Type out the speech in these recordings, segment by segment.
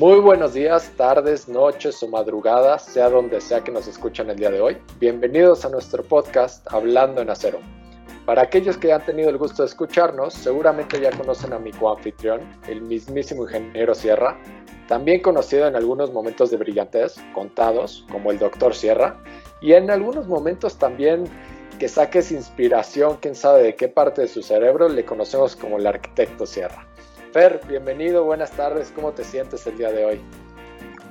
Muy buenos días, tardes, noches o madrugadas, sea donde sea que nos escuchen el día de hoy. Bienvenidos a nuestro podcast Hablando en Acero. Para aquellos que han tenido el gusto de escucharnos, seguramente ya conocen a mi coanfitrión, el mismísimo ingeniero Sierra, también conocido en algunos momentos de brillantez, contados, como el doctor Sierra, y en algunos momentos también que saques inspiración, quién sabe de qué parte de su cerebro, le conocemos como el arquitecto Sierra. Fer, bienvenido, buenas tardes, ¿cómo te sientes el día de hoy?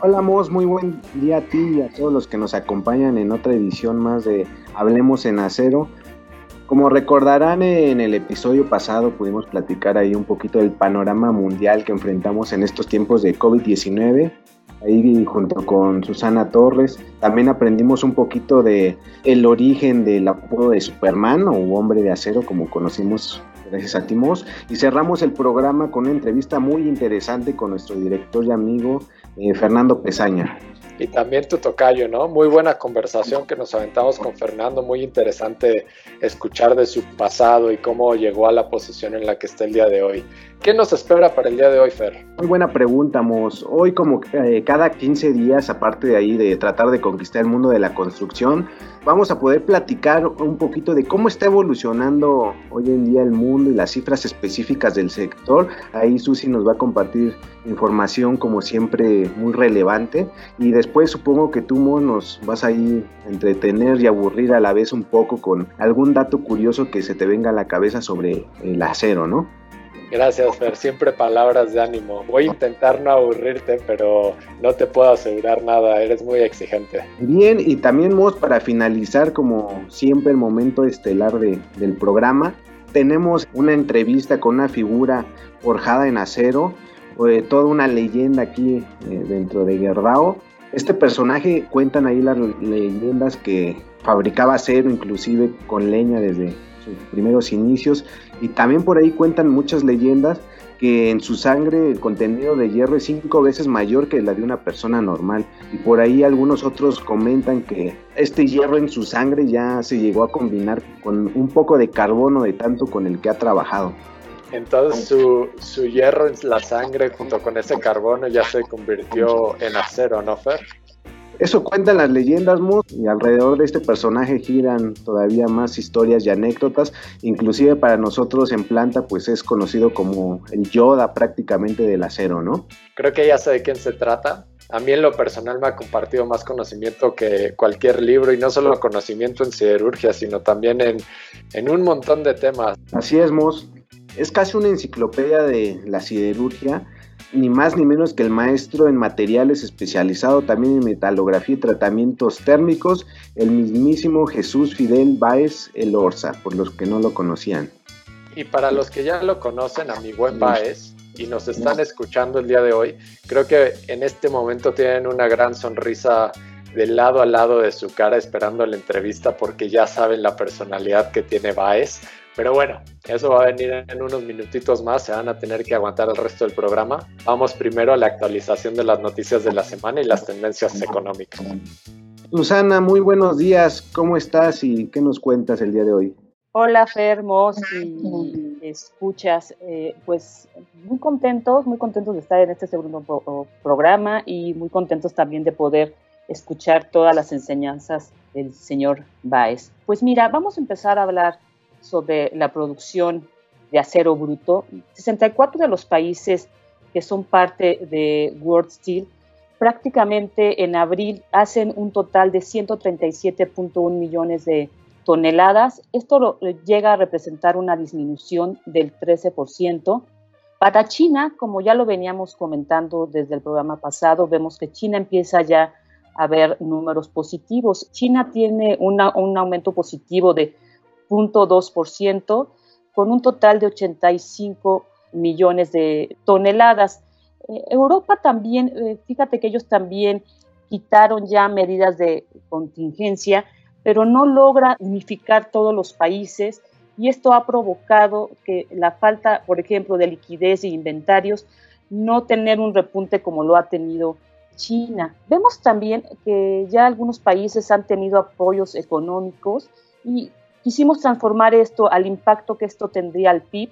Hola Mos, muy buen día a ti y a todos los que nos acompañan en otra edición más de Hablemos en Acero. Como recordarán en el episodio pasado pudimos platicar ahí un poquito del panorama mundial que enfrentamos en estos tiempos de COVID-19 ahí junto con Susana Torres. También aprendimos un poquito de el origen del apodo de Superman o hombre de acero como conocimos gracias a Timos. Y cerramos el programa con una entrevista muy interesante con nuestro director y amigo eh, Fernando Pesaña y también tu tocayo, ¿no? Muy buena conversación que nos aventamos con Fernando, muy interesante escuchar de su pasado y cómo llegó a la posición en la que está el día de hoy. ¿Qué nos espera para el día de hoy, Fer? Muy buena pregunta, Mos. Hoy como eh, cada 15 días, aparte de ahí de tratar de conquistar el mundo de la construcción, vamos a poder platicar un poquito de cómo está evolucionando hoy en día el mundo y las cifras específicas del sector. Ahí Susi nos va a compartir información como siempre muy relevante y después supongo que tú Mo, nos vas a ir a entretener y aburrir a la vez un poco con algún dato curioso que se te venga a la cabeza sobre el acero, ¿no? Gracias, Fer. Siempre palabras de ánimo. Voy a intentar no aburrirte, pero no te puedo asegurar nada. Eres muy exigente. Bien, y también, Mos, para finalizar, como siempre, el momento estelar del programa, tenemos una entrevista con una figura forjada en acero, eh, toda una leyenda aquí eh, dentro de Guerdao. Este personaje cuentan ahí las leyendas que fabricaba acero, inclusive con leña desde primeros inicios y también por ahí cuentan muchas leyendas que en su sangre el contenido de hierro es cinco veces mayor que la de una persona normal. Y por ahí algunos otros comentan que este hierro en su sangre ya se llegó a combinar con un poco de carbono de tanto con el que ha trabajado. Entonces su, su hierro en la sangre junto con ese carbono ya se convirtió en acero, ¿no, Fer? Eso cuentan las leyendas, Mus, y alrededor de este personaje giran todavía más historias y anécdotas. Inclusive para nosotros en planta, pues es conocido como el Yoda prácticamente del acero, ¿no? Creo que ya sé de quién se trata. A mí en lo personal me ha compartido más conocimiento que cualquier libro, y no solo conocimiento en siderurgia, sino también en, en un montón de temas. Así es, Mus. Es casi una enciclopedia de la siderurgia ni más ni menos que el maestro en materiales especializado también en metalografía y tratamientos térmicos, el mismísimo Jesús Fidel Báez El Orza, por los que no lo conocían. Y para los que ya lo conocen, a mi buen Báez, y nos están escuchando el día de hoy, creo que en este momento tienen una gran sonrisa de lado a lado de su cara esperando la entrevista porque ya saben la personalidad que tiene Baez. Pero bueno, eso va a venir en unos minutitos más, se van a tener que aguantar el resto del programa. Vamos primero a la actualización de las noticias de la semana y las tendencias económicas. Susana, muy buenos días, ¿cómo estás y qué nos cuentas el día de hoy? Hola Fermos y escuchas, eh, pues muy contentos, muy contentos de estar en este segundo programa y muy contentos también de poder escuchar todas las enseñanzas del señor Baez. Pues mira, vamos a empezar a hablar sobre la producción de acero bruto. 64 de los países que son parte de World Steel prácticamente en abril hacen un total de 137.1 millones de toneladas. Esto llega a representar una disminución del 13%. Para China, como ya lo veníamos comentando desde el programa pasado, vemos que China empieza ya a ver números positivos. China tiene un aumento positivo de 0.2% con un total de 85 millones de toneladas. Eh, Europa también, eh, fíjate que ellos también quitaron ya medidas de contingencia, pero no logra unificar todos los países y esto ha provocado que la falta, por ejemplo, de liquidez e inventarios, no tener un repunte como lo ha tenido China. Vemos también que ya algunos países han tenido apoyos económicos y quisimos transformar esto al impacto que esto tendría al PIB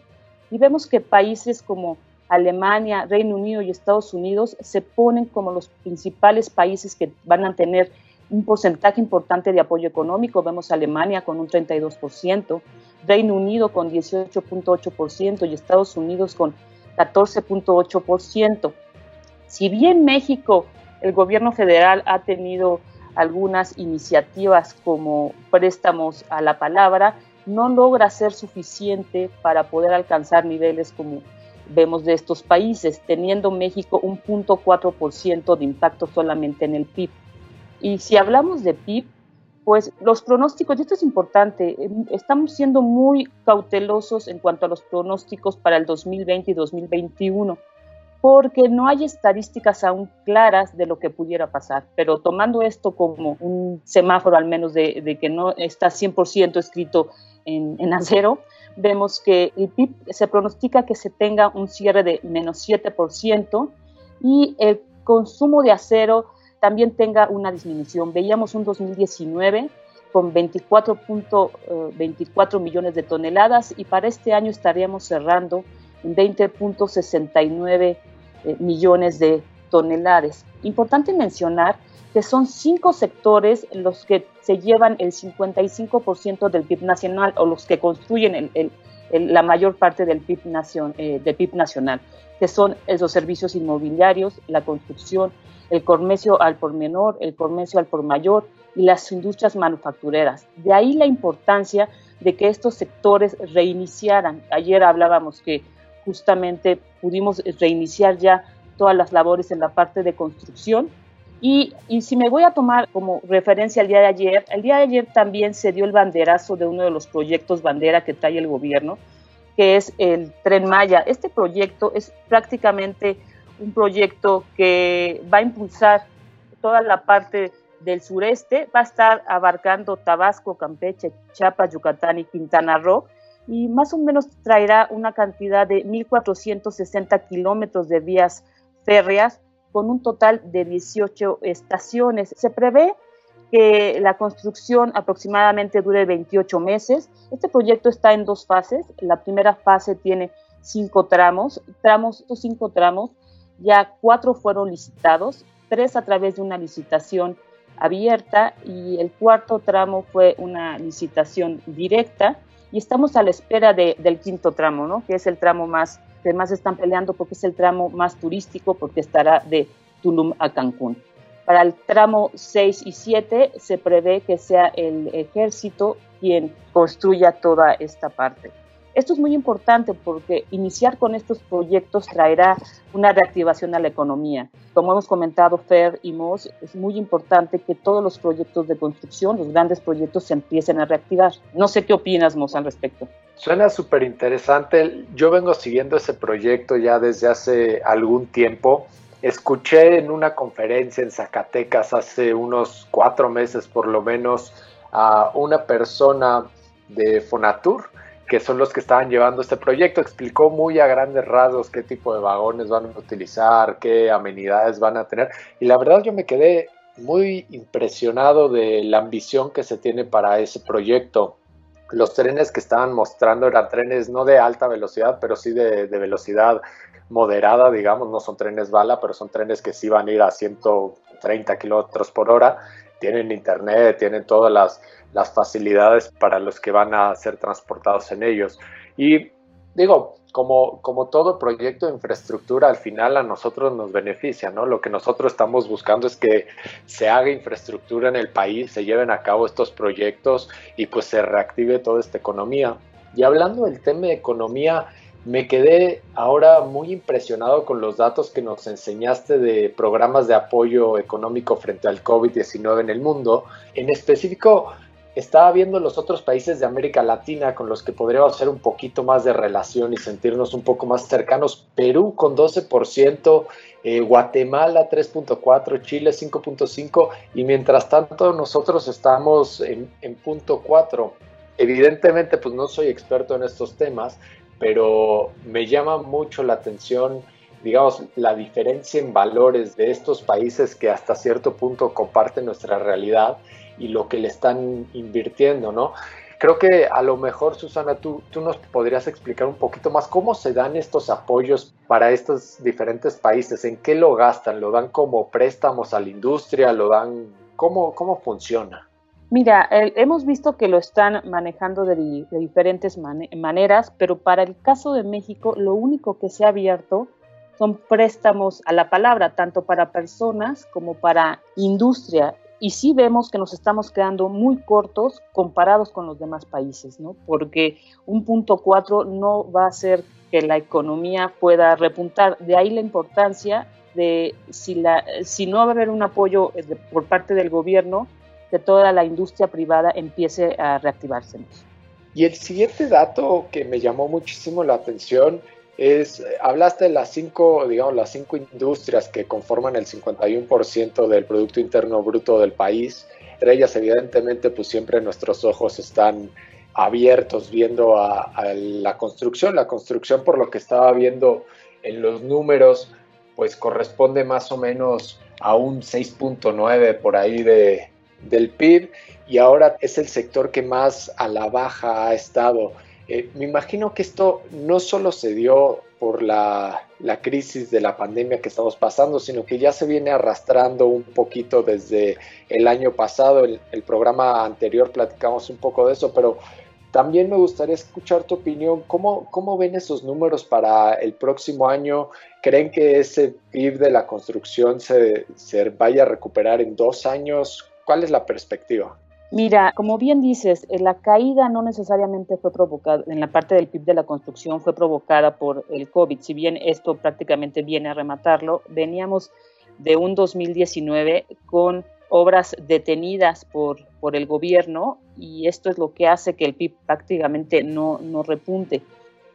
y vemos que países como Alemania, Reino Unido y Estados Unidos se ponen como los principales países que van a tener un porcentaje importante de apoyo económico. Vemos Alemania con un 32%, Reino Unido con 18.8% y Estados Unidos con 14.8%. Si bien México, el gobierno federal ha tenido algunas iniciativas como préstamos a la palabra, no logra ser suficiente para poder alcanzar niveles como vemos de estos países, teniendo México un 0.4% de impacto solamente en el PIB. Y si hablamos de PIB, pues los pronósticos, y esto es importante, em, estamos siendo muy cautelosos en cuanto a los pronósticos para el 2020 y 2021, porque no hay estadísticas aún claras de lo que pudiera pasar. Pero tomando esto como un semáforo al menos de, que no está 100% escrito en, en acero, vemos que el PIB se pronostica que se tenga un cierre de menos 7% y el consumo de acero también tenga una disminución. Veíamos un 2019 con 24.24 eh, millones de toneladas y para este año estaríamos cerrando 20.69 eh, millones de toneladas. Importante mencionar que son cinco sectores los que se llevan el 55% del PIB nacional o los que construyen la mayor parte del PIB, eh, del PIB nacional, que son esos servicios inmobiliarios, la construcción, el comercio al por menor, el comercio al por mayor y las industrias manufactureras. De ahí la importancia de que estos sectores reiniciaran. Ayer hablábamos que justamente pudimos reiniciar ya todas las labores en la parte de construcción. Y, y, si me voy a tomar como referencia el día de ayer, el día de ayer también se dio el banderazo de uno de los proyectos bandera que trae el gobierno, que es el tren Maya. Este proyecto es prácticamente un proyecto que va a impulsar toda la parte del sureste, va a estar abarcando Tabasco, Campeche, Chiapas, Yucatán y Quintana Roo, y más o menos traerá una cantidad de 1.460 kilómetros de vías férreas con un total de 18 estaciones. Se prevé que la construcción aproximadamente dure 28 meses. Este proyecto está en dos fases. La primera fase tiene cinco tramos. Tramos, estos cinco tramos ya cuatro fueron licitados, tres a través de una licitación abierta y el cuarto tramo fue una licitación directa y estamos a la espera del quinto tramo, ¿no? que es el tramo más que más están peleando porque es el tramo más turístico porque estará de Tulum a Cancún. Para el tramo 6 y 7 se prevé que sea el ejército quien construya toda esta parte. Esto es muy importante porque iniciar con estos proyectos traerá una reactivación a la economía. Como hemos comentado Fer y Moss, es muy importante que todos los proyectos de construcción, los grandes proyectos, se empiecen a reactivar. No sé qué opinas, Moss, al respecto. Suena súper interesante. Yo vengo siguiendo ese proyecto ya desde hace algún tiempo. Escuché en una conferencia en Zacatecas hace unos cuatro meses por lo menos a una persona de Fonatur que son los que estaban llevando este proyecto, explicó muy a grandes rasgos qué tipo de vagones van a utilizar, qué amenidades van a tener. Y la verdad yo me quedé muy impresionado de la ambición que se tiene para ese proyecto. Los trenes que estaban mostrando eran trenes no de alta velocidad, pero sí de, velocidad moderada, digamos, no son trenes bala, pero son trenes que sí van a ir a 130 kilómetros por hora. Tienen internet, tienen todas las las facilidades para los que van a ser transportados en ellos. Y digo, como, como todo proyecto de infraestructura, al final a nosotros nos beneficia, ¿no? Lo que nosotros estamos buscando es que se haga infraestructura en el país, se lleven a cabo estos proyectos y pues se reactive toda esta economía. Y hablando del tema de economía, me quedé ahora muy impresionado con los datos que nos enseñaste de programas de apoyo económico frente al COVID-19 en el mundo. En específico, estaba viendo los otros países de América Latina con los que podríamos hacer un poquito más de relación y sentirnos un poco más cercanos. Perú con 12%, eh, Guatemala 3.4%, Chile 5.5% y mientras tanto nosotros estamos en, en punto 4. Evidentemente pues no soy experto en estos temas, pero me llama mucho la atención digamos, la diferencia en valores de estos países que hasta cierto punto comparten nuestra realidad y lo que le están invirtiendo, ¿no? Creo que a lo mejor, Susana, tú, tú nos podrías explicar un poquito más cómo se dan estos apoyos para estos diferentes países, en qué lo gastan, lo dan como préstamos a la industria, lo dan, ¿cómo, cómo funciona? Mira, hemos visto que lo están manejando de, diferentes maneras, pero para el caso de México, lo único que se ha abierto son préstamos a la palabra, tanto para personas como para industria. Y sí vemos que nos estamos quedando muy cortos comparados con los demás países, ¿no? Porque un punto cuatro no va a hacer que la economía pueda repuntar. De ahí la importancia de si, la, si no va a haber un apoyo eh, por parte del gobierno, que toda la industria privada empiece a reactivarse. Y el siguiente dato que me llamó muchísimo la atención es, hablaste de las cinco, digamos, las cinco industrias que conforman el 51% del Producto Interno Bruto del país. Entre ellas, evidentemente, pues siempre nuestros ojos están abiertos viendo a, la construcción. La construcción, por lo que estaba viendo en los números, pues corresponde más o menos a un 6.9 por ahí de, del PIB y ahora es el sector que más a la baja ha estado. Eh, me imagino que esto no solo se dio por la, crisis de la pandemia que estamos pasando, sino que ya se viene arrastrando un poquito desde el año pasado. El, el programa anterior platicamos un poco de eso, pero también me gustaría escuchar tu opinión. ¿Cómo, ven esos números para el próximo año? ¿Creen que ese PIB de la construcción se, se vaya a recuperar en dos años? ¿Cuál es la perspectiva? Mira, como bien dices, eh, la caída no necesariamente fue provocada, en la parte del PIB de la construcción fue provocada por el COVID, si bien esto prácticamente viene a rematarlo, veníamos de un 2019 con obras detenidas por, por el gobierno y esto es lo que hace que el PIB prácticamente no, no repunte.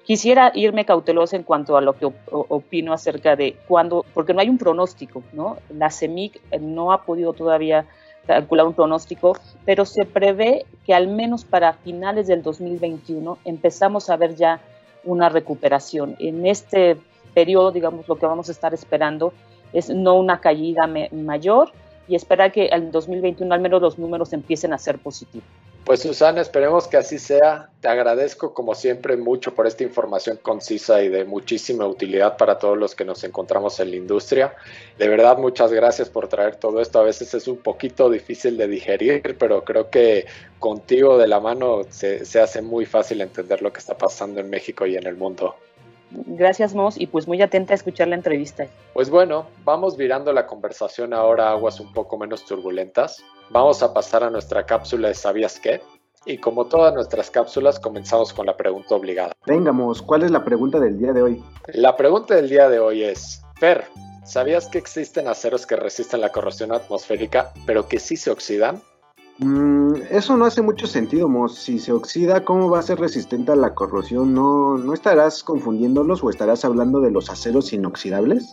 Quisiera irme cautelosa en cuanto a lo que opino acerca de cuándo, porque no hay un pronóstico, ¿no? La CEMIC no ha podido todavía calcular un pronóstico, pero se prevé que al menos para finales del 2021 empezamos a ver ya una recuperación. En este periodo, digamos, lo que vamos a estar esperando es no una caída mayor y esperar que en 2021 al menos los números empiecen a ser positivos. Pues Susana, esperemos que así sea. Te agradezco como siempre mucho por esta información concisa y de muchísima utilidad para todos los que nos encontramos en la industria. De verdad, muchas gracias por traer todo esto. A veces es un poquito difícil de digerir, pero creo que contigo de la mano se, se hace muy fácil entender lo que está pasando en México y en el mundo. Gracias, Mos, y pues muy atenta a escuchar la entrevista. Pues bueno, vamos virando la conversación ahora a aguas un poco menos turbulentas. Vamos a pasar a nuestra cápsula de ¿Sabías qué? Y como todas nuestras cápsulas, comenzamos con la pregunta obligada. Vengamos, ¿cuál es la pregunta del día de hoy? La pregunta del día de hoy es, Fer, ¿sabías que existen aceros que resisten la corrosión atmosférica, pero que sí se oxidan? Mm, eso no hace mucho sentido, Mos. Si se oxida, ¿cómo va a ser resistente a la corrosión? ¿No, ¿No estarás confundiéndolos o estarás hablando de los aceros inoxidables?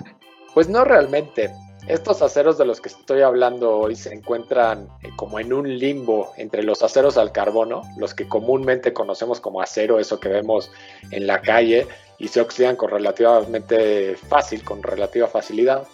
Pues no realmente. Estos aceros de los que estoy hablando hoy se encuentran eh, como en un limbo entre los aceros al carbono, los que comúnmente conocemos como acero, eso que vemos en la calle, y se oxidan con relativamente fácil, con relativa facilidad,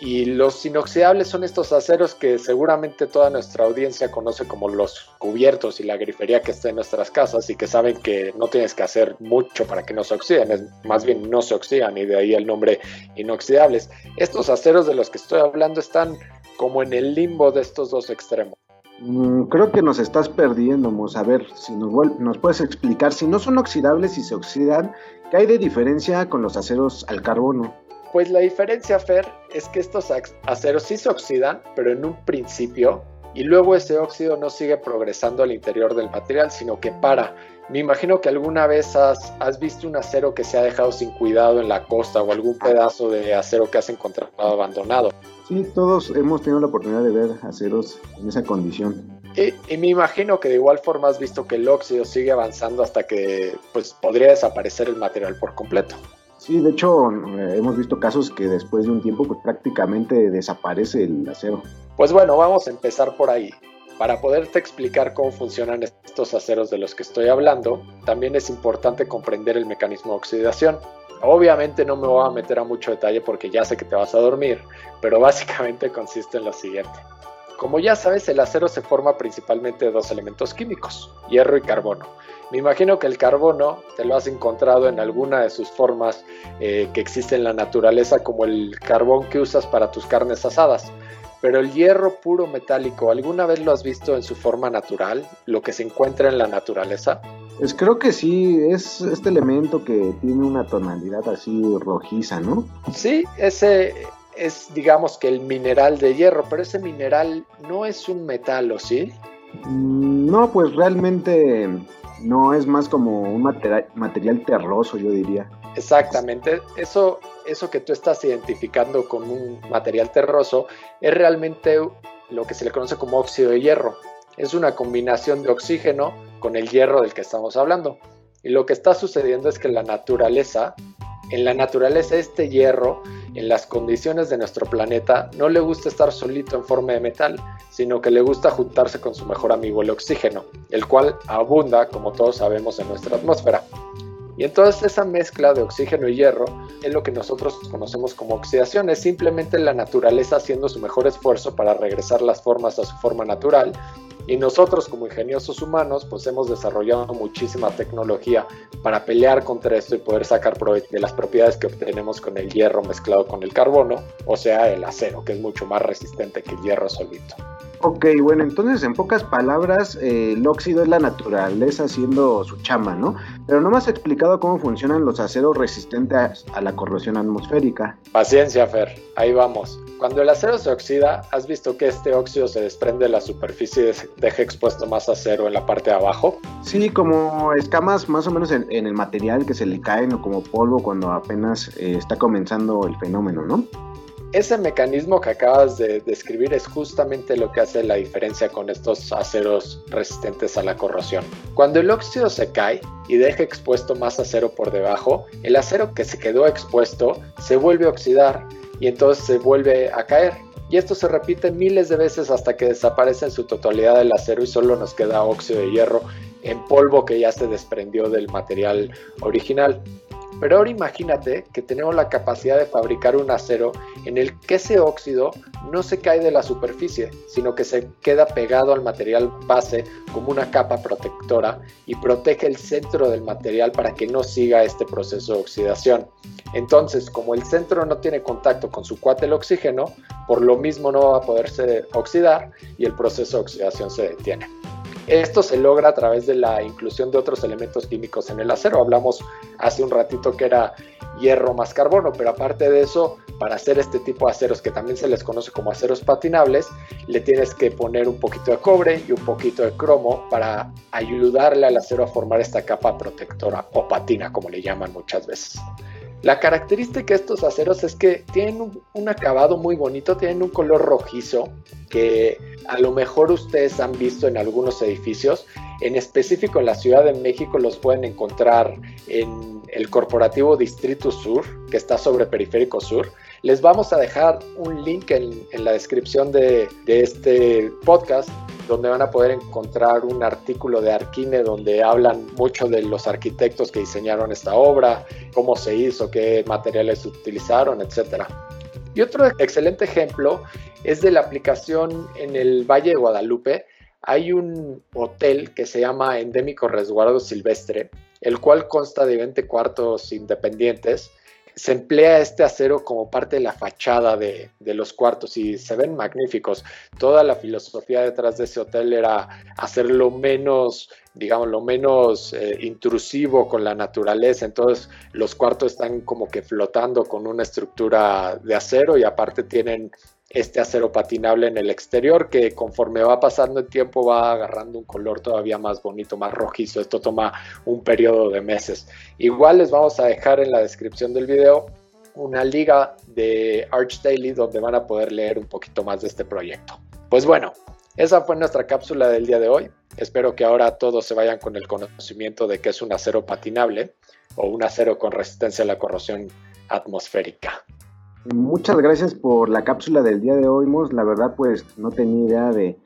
y los inoxidables son estos aceros que seguramente toda nuestra audiencia conoce como los cubiertos y la grifería que está en nuestras casas y que saben que no tienes que hacer mucho para que no se oxiden, más bien no se oxidan y de ahí el nombre inoxidables. Estos aceros de los que estoy hablando están como en el limbo de estos dos extremos. Mm, creo que nos estás perdiendo, vamos a ver si nos, nos puedes explicar si no son oxidables y se oxidan, ¿qué hay de diferencia con los aceros al carbono? Pues la diferencia, Fer, es que estos aceros sí se oxidan, pero en un principio, y luego ese óxido no sigue progresando al interior del material, sino que para. Me imagino que alguna vez has, has visto un acero que se ha dejado sin cuidado en la costa o algún pedazo de acero que has encontrado abandonado. Sí, todos hemos tenido la oportunidad de ver aceros en esa condición. Y, y, me imagino que de igual forma has visto que el óxido sigue avanzando hasta que pues, podría desaparecer el material por completo. Sí, de hecho eh, hemos visto casos que después de un tiempo pues, prácticamente desaparece el acero. Pues bueno, vamos a empezar por ahí. Para poderte explicar cómo funcionan estos aceros de los que estoy hablando, también es importante comprender el mecanismo de oxidación. Obviamente no me voy a meter a mucho detalle porque ya sé que te vas a dormir, pero básicamente consiste en lo siguiente. Como ya sabes, el acero se forma principalmente de dos elementos químicos, hierro y carbono. Me imagino que el carbono te lo has encontrado en alguna de sus formas eh, que existe en la naturaleza, como el carbón que usas para tus carnes asadas. Pero el hierro puro metálico, ¿alguna vez lo has visto en su forma natural, lo que se encuentra en la naturaleza? Pues creo que sí, es este elemento que tiene una tonalidad así rojiza, ¿no? Sí, ese es digamos que el mineral de hierro, pero ese mineral no es un metal, ¿o sí? Mm, no, pues realmente no, es más como un material, terroso, yo diría. Exactamente, eso, eso que tú estás identificando como un material terroso es realmente lo que se le conoce como óxido de hierro. Es una combinación de oxígeno con el hierro del que estamos hablando. Y lo que está sucediendo es que la naturaleza, en la naturaleza este hierro, en las condiciones de nuestro planeta, no le gusta estar solito en forma de metal, sino que le gusta juntarse con su mejor amigo el oxígeno, el cual abunda, como todos sabemos, en nuestra atmósfera. Y entonces esa mezcla de oxígeno y hierro es lo que nosotros conocemos como oxidación, es simplemente la naturaleza haciendo su mejor esfuerzo para regresar las formas a su forma natural y nosotros como ingeniosos humanos pues hemos desarrollado muchísima tecnología para pelear contra esto y poder sacar provecho de las propiedades que obtenemos con el hierro mezclado con el carbono, o sea el acero, que es mucho más resistente que el hierro solito. Ok, bueno, entonces en pocas palabras, eh, el óxido es la naturaleza haciendo su chama, ¿no? Pero no me has explicado cómo funcionan los aceros resistentes a la corrosión atmosférica. Paciencia, Fer, ahí vamos. Cuando el acero se oxida, ¿has visto que este óxido se desprende de la superficie y deja expuesto más acero en la parte de abajo? Sí, como escamas más o menos en, el material que se le caen o como polvo cuando apenas eh, está comenzando el fenómeno, ¿no? Ese mecanismo que acabas de describir es justamente lo que hace la diferencia con estos aceros resistentes a la corrosión. Cuando el óxido se cae y deja expuesto más acero por debajo, el acero que se quedó expuesto se vuelve a oxidar y entonces se vuelve a caer. Y esto se repite miles de veces hasta que desaparece en su totalidad el acero y solo nos queda óxido de hierro en polvo que ya se desprendió del material original. Pero ahora imagínate que tenemos la capacidad de fabricar un acero en el que ese óxido no se cae de la superficie, sino que se queda pegado al material base como una capa protectora y protege el centro del material para que no siga este proceso de oxidación. Entonces, como el centro no tiene contacto con su cuate el oxígeno, por lo mismo no va a poderse oxidar y el proceso de oxidación se detiene. Esto se logra a través de la inclusión de otros elementos químicos en el acero. Hablamos hace un ratito que era hierro más carbono, pero aparte de eso, para hacer este tipo de aceros que también se les conoce como aceros patinables, le tienes que poner un poquito de cobre y un poquito de cromo para ayudarle al acero a formar esta capa protectora o patina, como le llaman muchas veces. La característica de estos aceros es que tienen un, acabado muy bonito, tienen un color rojizo que a lo mejor ustedes han visto en algunos edificios. En específico en la Ciudad de México los pueden encontrar en el Corporativo Distrito Sur, que está sobre Periférico Sur. Les vamos a dejar un link en, la descripción de, este podcast donde van a poder encontrar un artículo de Arquine donde hablan mucho de los arquitectos que diseñaron esta obra, cómo se hizo, qué materiales utilizaron, etc. Y otro excelente ejemplo es de la aplicación en el Valle de Guadalupe. Hay un hotel que se llama Endémico Resguardo Silvestre, el cual consta de 20 cuartos independientes se emplea este acero como parte de la fachada de, los cuartos y se ven magníficos. Toda la filosofía detrás de ese hotel era hacerlo menos, digamos, lo menos eh, intrusivo con la naturaleza. Entonces los cuartos están como que flotando con una estructura de acero y aparte tienen este acero patinable en el exterior que conforme va pasando el tiempo va agarrando un color todavía más bonito, más rojizo. Esto toma un periodo de meses. Igual les vamos a dejar en la descripción del video una liga de Arch Daily donde van a poder leer un poquito más de este proyecto. Pues bueno, esa fue nuestra cápsula del día de hoy. Espero que ahora todos se vayan con el conocimiento de que es un acero patinable o un acero con resistencia a la corrosión atmosférica. Muchas gracias por la cápsula del día de hoy, Mos. La verdad, pues no tenía idea de,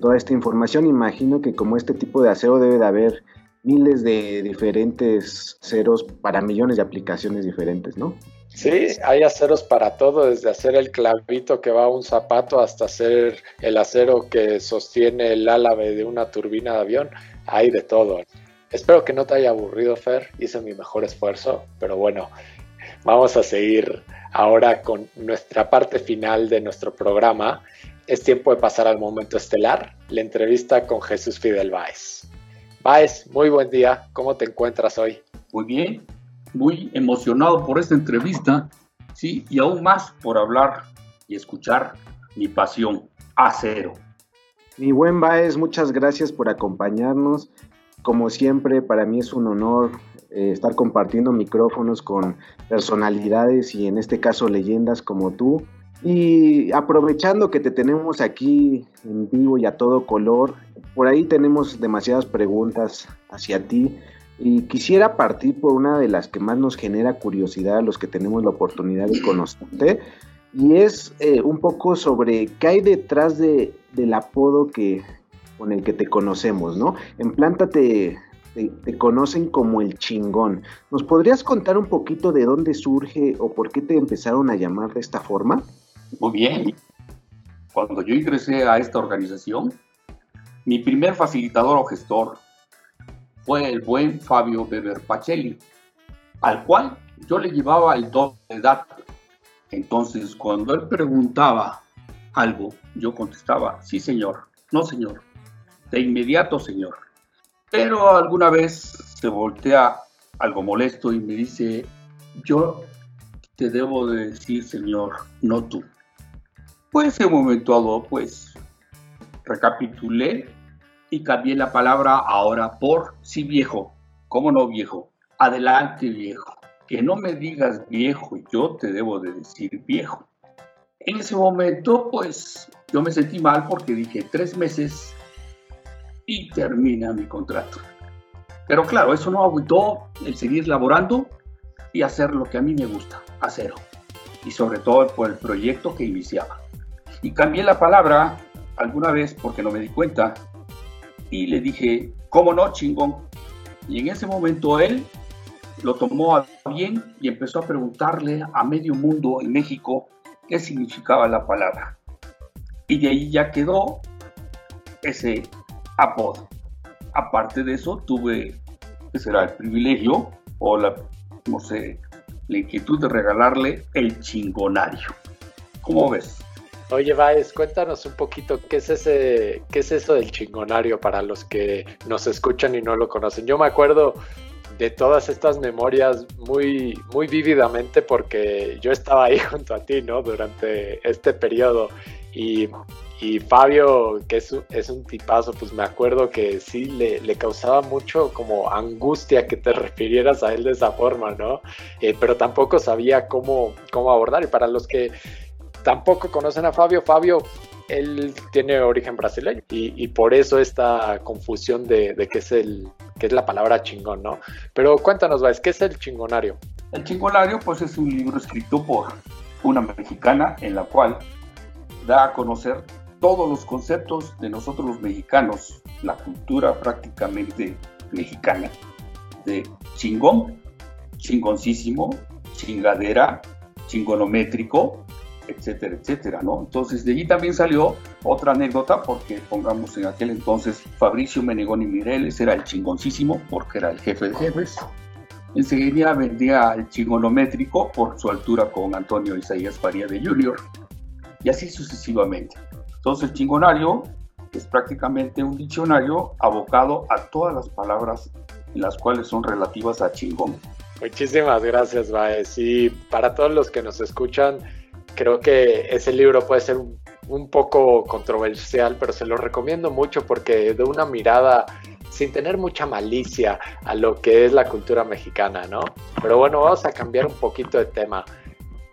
toda esta información. Imagino que como este tipo de acero debe de haber miles de diferentes ceros para millones de aplicaciones diferentes, ¿no? Sí, hay aceros para todo, desde hacer el clavito que va a un zapato hasta hacer el acero que sostiene el álave de una turbina de avión. Hay de todo. Espero que no te haya aburrido, Fer. Hice mi mejor esfuerzo, pero bueno, vamos a seguir ahora con nuestra parte final de nuestro programa. Es tiempo de pasar al momento estelar, la entrevista con Jesús Fidel Báez. Báez, muy buen día. ¿Cómo te encuentras hoy? Muy bien, muy emocionado por esta entrevista, sí, y aún más por hablar y escuchar mi pasión, acero. Mi buen Baez, muchas gracias por acompañarnos. Como siempre, para mí es un honor eh, estar compartiendo micrófonos con personalidades y en este caso leyendas como tú. Y aprovechando que te tenemos aquí en vivo y a todo color, por ahí tenemos demasiadas preguntas hacia ti. Y quisiera partir por una de las que más nos genera curiosidad a los que tenemos la oportunidad de conocerte, y es eh, un poco sobre qué hay detrás de, del apodo que, con el que te conocemos, ¿no? En planta te, te, conocen como el chingón. ¿Nos podrías contar un poquito de dónde surge o por qué te empezaron a llamar de esta forma? Muy bien. Cuando yo ingresé a esta organización, mi primer facilitador o gestor fue el buen Fabio Weber Pacelli, al cual yo le llevaba el doble de edad. Entonces, cuando él preguntaba algo, yo contestaba, sí señor, no señor, de inmediato señor. Pero alguna vez se voltea algo molesto y me dice, yo te debo de decir señor, no tú. Pues en un momento dado, pues recapitulé y cambié la palabra ahora por sí viejo. ¿Cómo no viejo? Adelante viejo. Que no me digas viejo, yo te debo de decir viejo. En ese momento, pues yo me sentí mal porque dije tres meses y termina mi contrato. Pero claro, eso no agüitó el seguir laborando y hacer lo que a mí me gusta, hacer. Y sobre todo por el proyecto que iniciaba. Y cambié la palabra alguna vez porque no me di cuenta y le dije, ¿cómo no, chingón? Y en ese momento él lo tomó bien y empezó a preguntarle a medio mundo en México qué significaba la palabra. Y de ahí ya quedó ese apodo. Aparte de eso, tuve, que será el privilegio o la, no sé, la inquietud de regalarle el chingonario. ¿Cómo ves? Oye, Baez, cuéntanos un poquito qué es ese, qué es eso del chingonario para los que nos escuchan y no lo conocen. Yo me acuerdo de todas estas memorias muy, muy vívidamente porque yo estaba ahí junto a ti, ¿no? Durante este periodo y, y Fabio, que es, es, un tipazo, pues me acuerdo que sí le, le, causaba mucho como angustia que te refirieras a él de esa forma, ¿no? Eh, pero tampoco sabía cómo, cómo abordar y para los que tampoco conocen a Fabio. Fabio, él tiene origen brasileño y, por eso esta confusión de, de qué es el que es la palabra chingón, ¿no? Pero cuéntanos, Vais, ¿qué es el chingonario? El chingonario, pues, es un libro escrito por una mexicana en la cual da a conocer todos los conceptos de nosotros los mexicanos, la cultura prácticamente mexicana, de chingón, chingoncísimo, chingadera, chingonométrico, etcétera, etcétera, ¿no? Entonces de allí también salió otra anécdota, porque pongamos en aquel entonces Fabricio Menegoni Mireles era el chingoncísimo, porque era el jefe de jefes. Enseguida vendía el chingonométrico por su altura con Antonio Isaías Faría de Junior, y así sucesivamente. Entonces el chingonario es prácticamente un diccionario abocado a todas las palabras en las cuales son relativas a chingón. Muchísimas gracias, Baez. Y para todos los que nos escuchan, creo que ese libro puede ser un, poco controversial, pero se lo recomiendo mucho porque de una mirada sin tener mucha malicia a lo que es la cultura mexicana, ¿no? Pero bueno, vamos a cambiar un poquito de tema.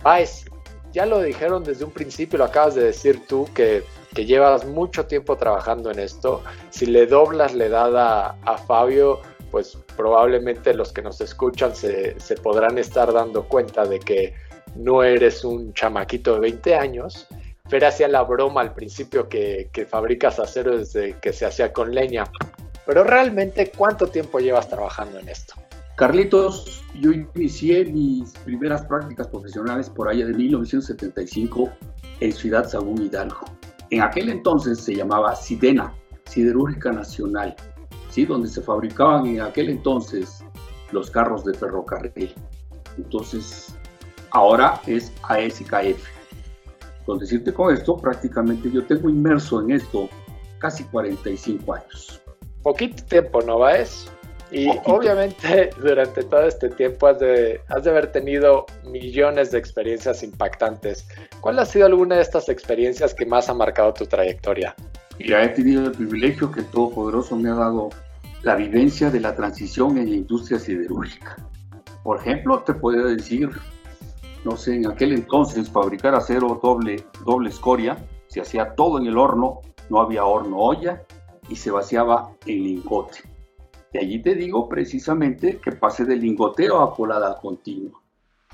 Paez, ya lo dijeron desde un principio, lo acabas de decir tú, que, que llevas mucho tiempo trabajando en esto. Si le doblas la edad a, Fabio, pues probablemente los que nos escuchan se, se podrán estar dando cuenta de que no eres un chamaquito de 20 años. Fer hacía la broma al principio que, fabricas acero desde que se hacía con leña. Pero realmente, ¿cuánto tiempo llevas trabajando en esto? Carlitos, yo inicié mis primeras prácticas profesionales por allá de 1975 en Ciudad Sagún Hidalgo. En aquel entonces se llamaba Sidena, Siderúrgica Nacional, ¿sí? donde se fabricaban en aquel entonces los carros de ferrocarril. Entonces, ahora es ASKF. Con decirte con esto, prácticamente yo tengo inmerso en esto casi 45 años. Poquito tiempo, ¿no, Baez? Y obviamente durante todo este tiempo has de, has de haber tenido millones de experiencias impactantes. ¿Cuál ha sido alguna de estas experiencias que más ha marcado tu trayectoria? Ya he tenido el privilegio que el Todopoderoso me ha dado la vivencia de la transición en la industria siderúrgica. Por ejemplo, te puedo decir, no sé, en aquel entonces fabricar acero doble, doble escoria, se hacía todo en el horno, no había horno olla y se vaciaba en lingote. De allí te digo precisamente que pasé del lingoteo a colada continua.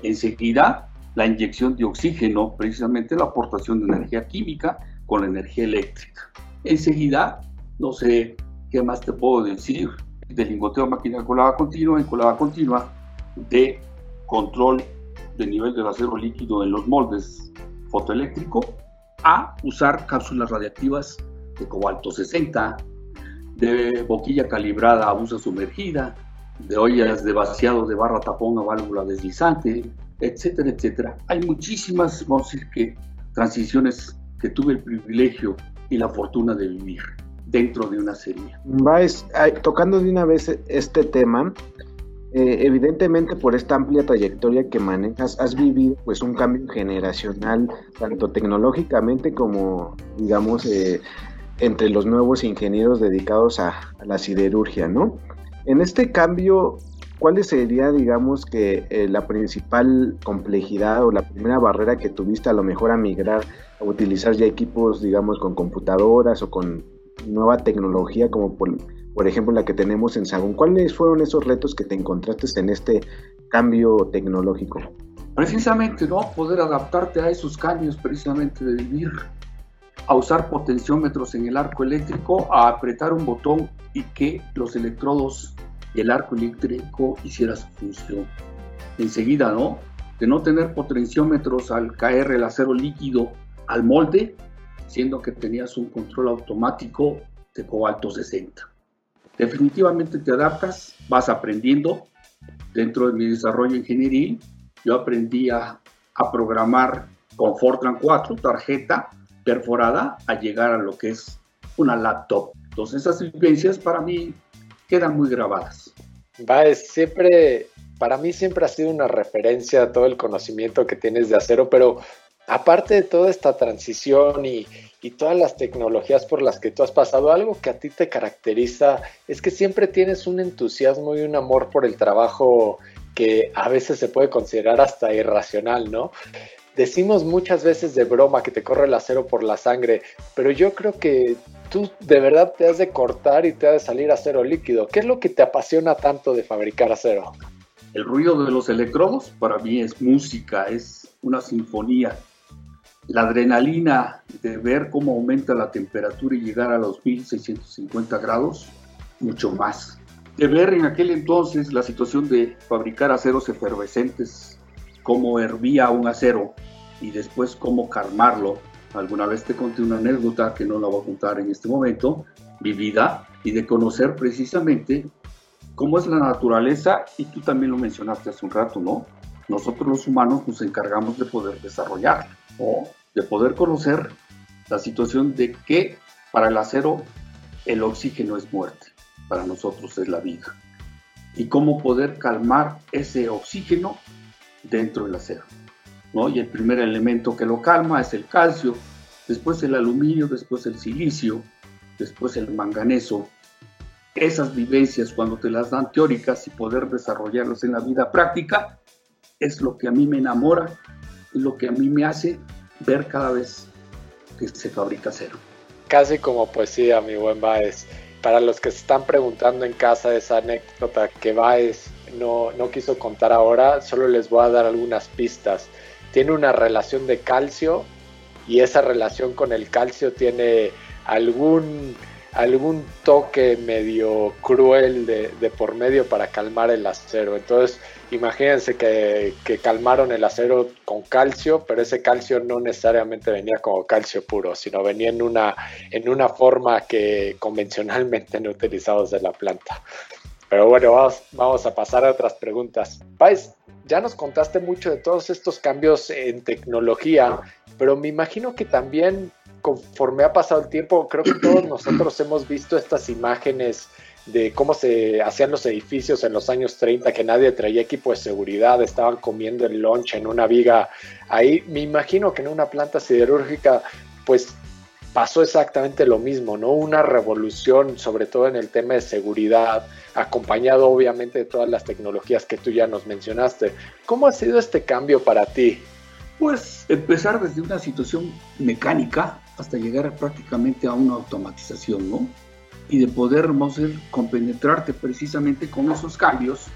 Enseguida, la inyección de oxígeno, precisamente la aportación de energía química con la energía eléctrica. Enseguida, no sé qué más te puedo decir, del lingoteo a máquina de colada continua en colada continua, de control de nivel del acero líquido en los moldes fotoeléctrico, a usar cápsulas radiactivas de cobalto 60, de boquilla calibrada a busa sumergida, de ollas de vaciado de barra tapón a válvula deslizante, etcétera, etcétera. Hay muchísimas, vamos a decir que, transiciones que tuve el privilegio y la fortuna de vivir dentro de una serie. Vais, tocando de una vez este tema, eh, evidentemente por esta amplia trayectoria que manejas, has vivido pues un cambio generacional, tanto tecnológicamente como, digamos, eh, entre los nuevos ingenieros dedicados a, la siderurgia, ¿no? En este cambio, ¿cuál sería, digamos, que eh, la principal complejidad o la primera barrera que tuviste a lo mejor a migrar a utilizar ya equipos, digamos, con computadoras o con nueva tecnología como por, por ejemplo la que tenemos en Sagún? ¿Cuáles fueron esos retos que te encontraste en este cambio tecnológico? Precisamente, ¿no? Poder adaptarte a esos cambios precisamente de vivir a usar potenciómetros en el arco eléctrico, a apretar un botón y que los electrodos y el arco eléctrico hiciera su función. Enseguida, ¿no? De no tener potenciómetros al caer el acero líquido al molde, siendo que tenías un control automático de cobalto 60. Definitivamente te adaptas, vas aprendiendo. Dentro de mi desarrollo ingenieril, yo aprendí a, a programar con Fortran 4, tarjeta, perforada a llegar a lo que es una laptop. Entonces esas vivencias para mí quedan muy grabadas. Va, siempre, para mí siempre ha sido una referencia a todo el conocimiento que tienes de acero, pero aparte de toda esta transición y, y, todas las tecnologías por las que tú has pasado, algo que a ti te caracteriza es que siempre tienes un entusiasmo y un amor por el trabajo que a veces se puede considerar hasta irracional, ¿no? Decimos muchas veces de broma que te corre el acero por la sangre, pero yo creo que tú de verdad te has de cortar y te has de salir acero líquido. ¿Qué es lo que te apasiona tanto de fabricar acero? El ruido de los electrodos para mí es música, es una sinfonía. La adrenalina de ver cómo aumenta la temperatura y llegar a los 1650 grados, mucho más. De ver en aquel entonces la situación de fabricar aceros efervescentes cómo hervía un acero y después cómo calmarlo. Alguna vez te conté una anécdota que no la voy a contar en este momento, vivida, y de conocer precisamente cómo es la naturaleza, y tú también lo mencionaste hace un rato, ¿no? Nosotros los humanos nos encargamos de poder desarrollar, o de poder conocer la situación de que para el acero el oxígeno es muerte, para nosotros es la vida. Y cómo poder calmar ese oxígeno dentro del acero. Y el primer elemento que lo calma es el calcio, después el aluminio, después el silicio, después el manganeso. Esas vivencias cuando te las dan teóricas y poder desarrollarlas en la vida práctica es lo que a mí me enamora y lo que a mí me hace ver cada vez que se fabrica acero. Casi como poesía, mi buen Baez. Para los que se están preguntando en casa esa anécdota que Baez no, no quiso contar ahora, solo les voy a dar algunas pistas. Tiene una relación de calcio y esa relación con el calcio tiene algún, algún toque medio cruel de, por medio para calmar el acero. Entonces, imagínense que, que, calmaron el acero con calcio, pero ese calcio no necesariamente venía como calcio puro, sino venía en una, en una forma que convencionalmente no utilizados de la planta. Pero bueno, vamos, vamos a pasar a otras preguntas. Pais, ya nos contaste mucho de todos estos cambios en tecnología, pero me imagino que también conforme ha pasado el tiempo, creo que todos nosotros hemos visto estas imágenes de cómo se hacían los edificios en los años 30, que nadie traía equipo de seguridad, estaban comiendo el lunch en una viga. Ahí me imagino que en una planta siderúrgica, pues pasó exactamente lo mismo, ¿no? Una revolución, sobre todo en el tema de seguridad, acompañado obviamente de todas las tecnologías que tú ya nos mencionaste. ¿Cómo ha sido este cambio para ti? Pues empezar desde una situación mecánica hasta llegar prácticamente a una automatización, ¿no? y de poder, a compenetrarte precisamente con esos cambios,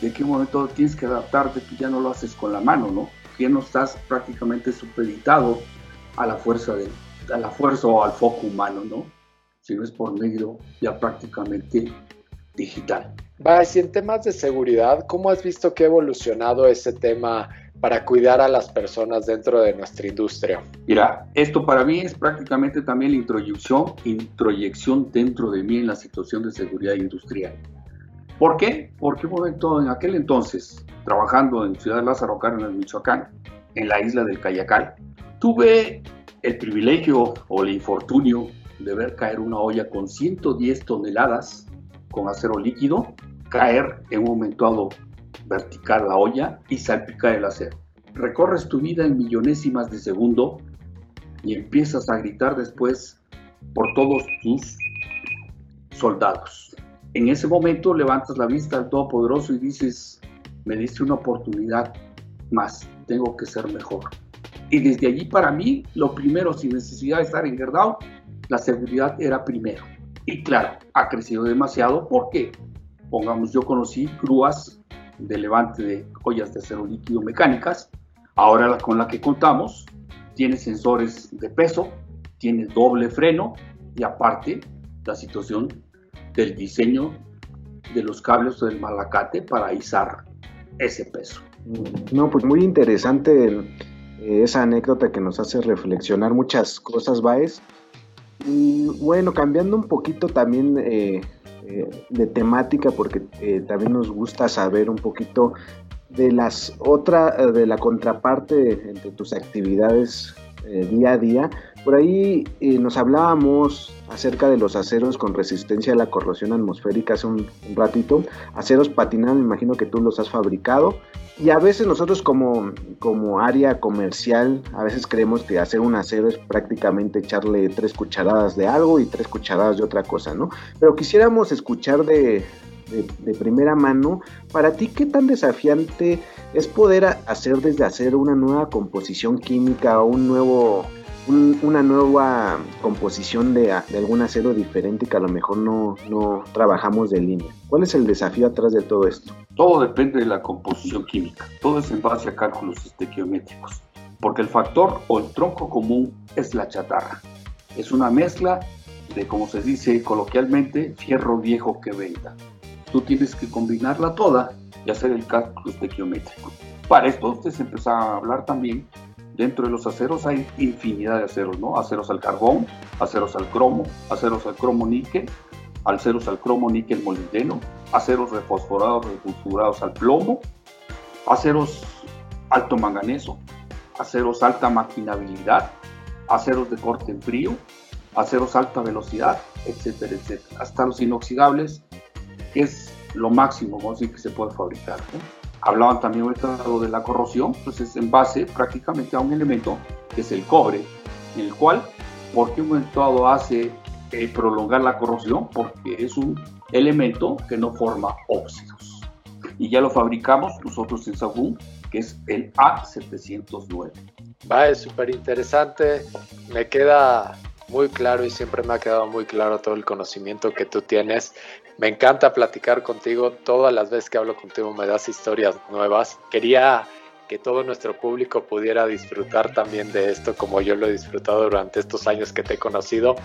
de qué momento tienes que adaptarte, que ya no lo haces con la mano, ¿no? Que ya no estás prácticamente supeditado a la fuerza de, a la fuerza o al foco humano, ¿no? Sino es por medio ya prácticamente digital. Va, y en temas de seguridad, ¿cómo has visto que ha evolucionado ese tema para cuidar a las personas dentro de nuestra industria? Mira, esto para mí es prácticamente también la introyección, introyección dentro de mí en la situación de seguridad industrial. ¿Por qué? Porque momento, en aquel entonces, trabajando en Ciudad Lázaro Cárdenas, Michoacán, en la isla del Cayacal, tuve el privilegio o el infortunio de ver caer una olla con 110 toneladas con acero líquido, caer en un momento dado vertical la olla y salpicar el acero. Recorres tu vida en millonésimas de segundo y empiezas a gritar después por todos tus soldados. En ese momento levantas la vista al Todopoderoso y dices, me diste una oportunidad más, tengo que ser mejor. Y desde allí para mí, lo primero, sin necesidad de estar en Gerdau, la seguridad era primero. Y claro, ha crecido demasiado porque, pongamos, yo conocí grúas de levante de ollas de acero líquido mecánicas. Ahora con la que contamos tiene sensores de peso, tiene doble freno y aparte la situación del diseño de los cables del malacate para izar ese peso. No, pues muy interesante eh, esa anécdota que nos hace reflexionar muchas cosas, Baez. Y bueno, cambiando un poquito también eh, eh, de temática porque también nos gusta saber un poquito de las otra de la contraparte entre tus actividades día a día por ahí nos hablábamos acerca de los aceros con resistencia a la corrosión atmosférica hace un, ratito aceros patinados me imagino que tú los has fabricado y a veces nosotros como, como área comercial, a veces creemos que hacer un acero es prácticamente echarle tres cucharadas de algo y tres cucharadas de otra cosa, ¿no? Pero quisiéramos escuchar de, de, primera mano, para ti, ¿qué tan desafiante es poder hacer desde acero una nueva composición química o un nuevo una nueva composición de, algún acero diferente que a lo mejor no, no trabajamos de línea. ¿Cuál es el desafío atrás de todo esto? Todo depende de la composición química. Todo es en base a cálculos estequiométricos. Porque el factor o el tronco común es la chatarra. Es una mezcla de, como se dice coloquialmente, fierro viejo que venda. Tú tienes que combinarla toda y hacer el cálculo estequiométrico. Para esto ustedes empezaron a hablar también Dentro de los aceros hay infinidad de aceros, ¿no? Aceros al carbón, aceros al cromo, aceros al cromo níquel, aceros al cromo níquel molibdeno, aceros refosforados, refosforados al plomo, aceros alto manganeso, aceros alta maquinabilidad, aceros de corte en frío, aceros alta velocidad, etcétera, etcétera. Hasta los inoxidables, que es lo máximo, vamos a decir, que se puede fabricar. ¿no? Hablaban también de la corrosión, pues es en base prácticamente a un elemento que es el cobre, el cual, ¿por qué un momento hace eh, prolongar la corrosión? Porque es un elemento que no forma óxidos. Y ya lo fabricamos nosotros en Sagún, que es el A709. Va, es súper interesante. Me queda muy claro y siempre me ha quedado muy claro todo el conocimiento que tú tienes. Me encanta platicar contigo. Todas las veces que hablo contigo me das historias nuevas. Quería que todo nuestro público pudiera disfrutar también de esto como yo lo he disfrutado durante estos años que te he conocido.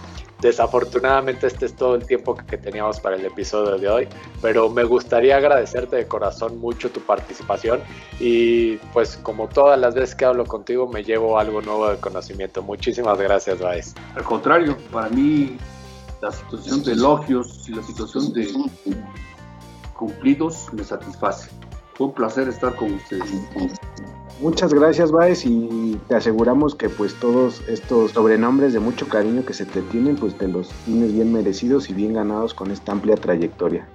Desafortunadamente este es todo el tiempo que teníamos para el episodio de hoy, pero me gustaría agradecerte de corazón mucho tu participación y pues como todas las veces que hablo contigo me llevo algo nuevo de conocimiento. Muchísimas gracias, Baez. Al contrario, para mí la situación de elogios y la situación de cumplidos me satisface. Fue un placer estar con ustedes. Muchas gracias, Baez, y te aseguramos que pues todos estos sobrenombres de mucho cariño que se te tienen, pues te los tienes bien merecidos y bien ganados con esta amplia trayectoria.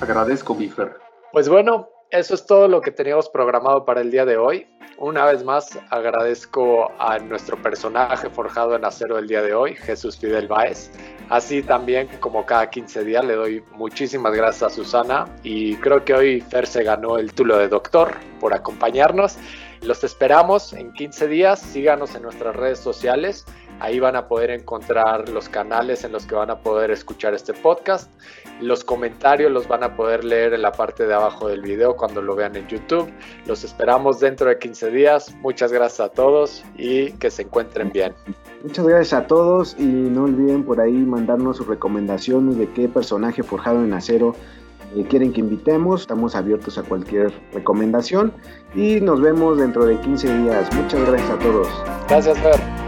Agradezco, mi Fer. Pues bueno, eso es todo lo que teníamos programado para el día de hoy. Una vez más agradezco a nuestro personaje forjado en acero el día de hoy, Jesús Fidel Báez. Así también como cada 15 días le doy muchísimas gracias a Susana y creo que hoy Fer se ganó el título de doctor por acompañarnos. Los esperamos en 15 días, síganos en nuestras redes sociales Ahí van a poder encontrar los canales en los que van a poder escuchar este podcast. Los comentarios los van a poder leer en la parte de abajo del video cuando lo vean en YouTube. Los esperamos dentro de 15 días. Muchas gracias a todos y que se encuentren bien. Muchas gracias a todos y no olviden por ahí mandarnos sus recomendaciones de qué personaje forjado en acero eh, quieren que invitemos. Estamos abiertos a cualquier recomendación y nos vemos dentro de 15 días. Muchas gracias a todos. Gracias, Fer.